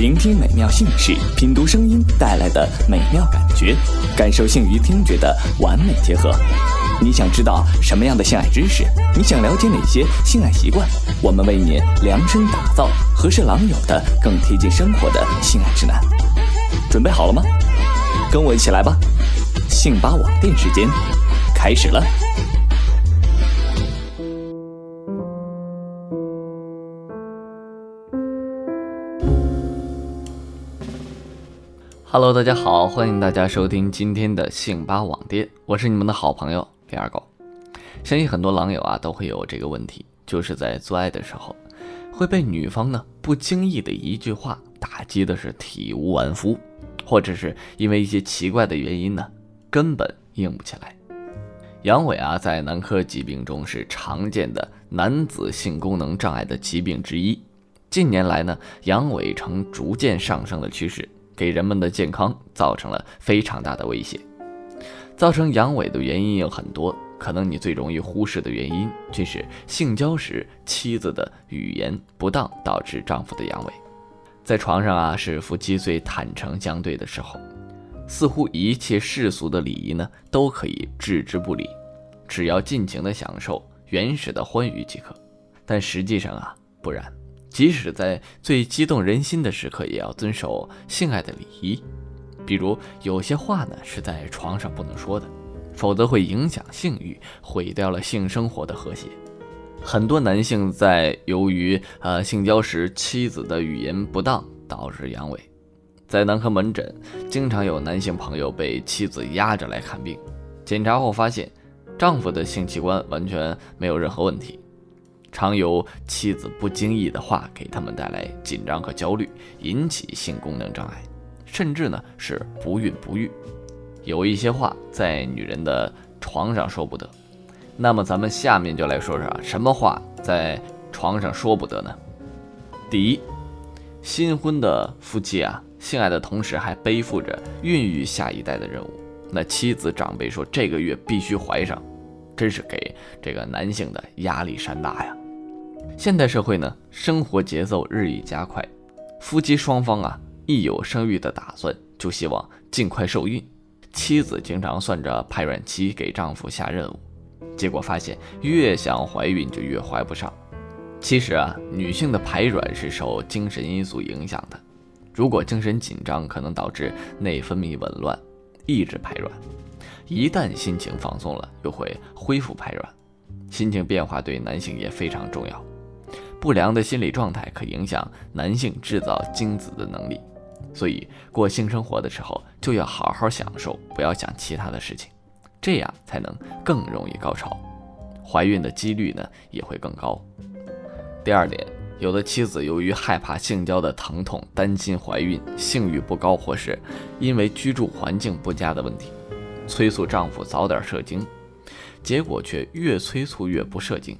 聆听美妙姓氏，品读声音带来的美妙感觉，感受性与听觉的完美结合。你想知道什么样的性爱知识？你想了解哪些性爱习惯？我们为你量身打造合适狼友的、更贴近生活的性爱指南。准备好了吗？跟我一起来吧！性吧网店时间开始了。Hello，大家好，欢迎大家收听今天的性吧网店，我是你们的好朋友李二狗。相信很多狼友啊都会有这个问题，就是在做爱的时候会被女方呢不经意的一句话打击的是体无完肤，或者是因为一些奇怪的原因呢根本硬不起来。阳痿啊，在男科疾病中是常见的男子性功能障碍的疾病之一。近年来呢，阳痿呈逐渐上升的趋势。给人们的健康造成了非常大的威胁。造成阳痿的原因有很多，可能你最容易忽视的原因就是性交时妻子的语言不当导致丈夫的阳痿。在床上啊，是夫妻最坦诚相对的时候，似乎一切世俗的礼仪呢都可以置之不理，只要尽情的享受原始的欢愉即可。但实际上啊，不然。即使在最激动人心的时刻，也要遵守性爱的礼仪。比如，有些话呢是在床上不能说的，否则会影响性欲，毁掉了性生活的和谐。很多男性在由于呃性交时妻子的语言不当导致阳痿，在男科门诊，经常有男性朋友被妻子压着来看病，检查后发现，丈夫的性器官完全没有任何问题。常由妻子不经意的话给他们带来紧张和焦虑，引起性功能障碍，甚至呢是不孕不育。有一些话在女人的床上说不得，那么咱们下面就来说说什么话在床上说不得呢？第一，新婚的夫妻啊，性爱的同时还背负着孕育下一代的任务。那妻子长辈说这个月必须怀上。真是给这个男性的压力山大呀！现代社会呢，生活节奏日益加快，夫妻双方啊，一有生育的打算，就希望尽快受孕。妻子经常算着排卵期给丈夫下任务，结果发现越想怀孕就越怀不上。其实啊，女性的排卵是受精神因素影响的，如果精神紧张，可能导致内分泌紊乱，抑制排卵。一旦心情放松了，又会恢复排卵。心情变化对男性也非常重要。不良的心理状态可影响男性制造精子的能力，所以过性生活的时候就要好好享受，不要想其他的事情，这样才能更容易高潮，怀孕的几率呢也会更高。第二点，有的妻子由于害怕性交的疼痛，担心怀孕，性欲不高，或是因为居住环境不佳的问题。催促丈夫早点射精，结果却越催促越不射精。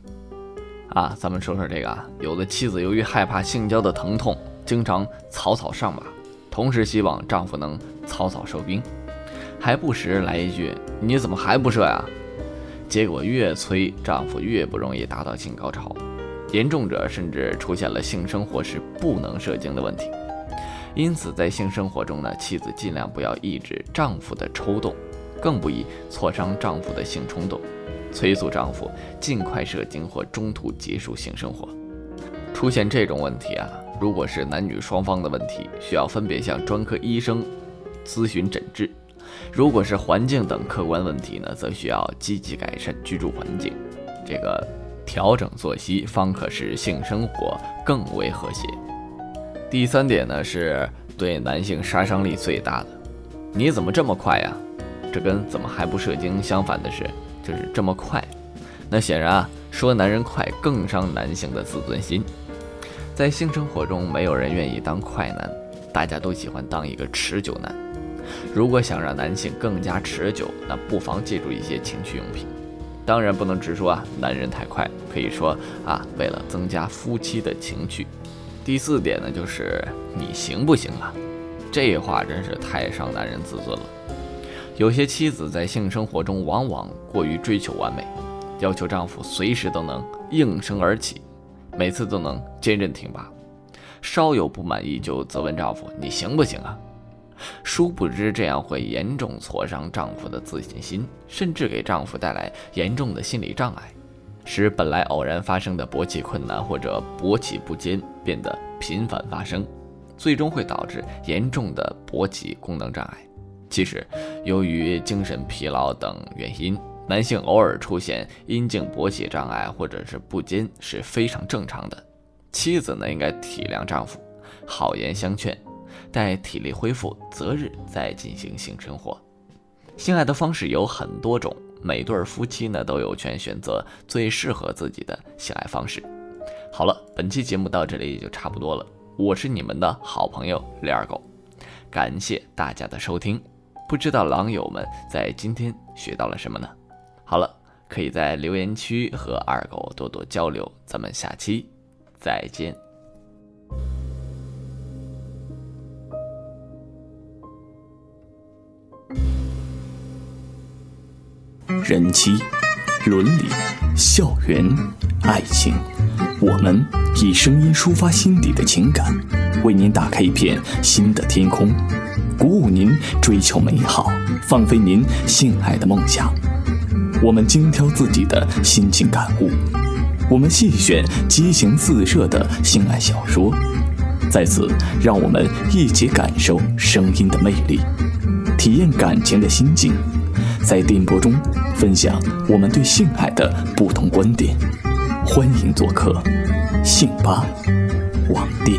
啊，咱们说说这个啊，有的妻子由于害怕性交的疼痛，经常草草上马，同时希望丈夫能草草收兵，还不时来一句“你怎么还不射呀？”结果越催，丈夫越不容易达到性高潮，严重者甚至出现了性生活时不能射精的问题。因此，在性生活中呢，妻子尽量不要抑制丈夫的抽动。更不宜挫伤丈夫的性冲动，催促丈夫尽快射精或中途结束性生活。出现这种问题啊，如果是男女双方的问题，需要分别向专科医生咨询诊治；如果是环境等客观问题呢，则需要积极改善居住环境，这个调整作息，方可使性生活更为和谐。第三点呢，是对男性杀伤力最大的，你怎么这么快呀？这跟怎么还不射精相反的是，就是这么快。那显然啊，说男人快更伤男性的自尊心。在性生活中，没有人愿意当快男，大家都喜欢当一个持久男。如果想让男性更加持久，那不妨借助一些情趣用品。当然不能直说啊，男人太快，可以说啊，为了增加夫妻的情趣。第四点呢，就是你行不行啊？这话真是太伤男人自尊了。有些妻子在性生活中往往过于追求完美，要求丈夫随时都能应声而起，每次都能坚韧挺拔，稍有不满意就责问丈夫：“你行不行啊？”殊不知这样会严重挫伤丈夫的自信心，甚至给丈夫带来严重的心理障碍，使本来偶然发生的勃起困难或者勃起不坚变得频繁发生，最终会导致严重的勃起功能障碍。其实，由于精神疲劳等原因，男性偶尔出现阴茎勃起障碍或者是不坚是非常正常的。妻子呢，应该体谅丈夫，好言相劝。待体力恢复，择日再进行性生活。性爱的方式有很多种，每对夫妻呢都有权选择最适合自己的性爱方式。好了，本期节目到这里也就差不多了。我是你们的好朋友李二狗，感谢大家的收听。不知道狼友们在今天学到了什么呢？好了，可以在留言区和二狗多多交流。咱们下期再见。人妻、伦理、校园、爱情，我们以声音抒发心底的情感，为您打开一片新的天空，鼓舞您追求美好，放飞您性爱的梦想。我们精挑自己的心情感悟，我们细选激情四射的性爱小说，在此让我们一起感受声音的魅力，体验感情的心境。在电波中分享我们对性爱的不同观点，欢迎做客性吧网店。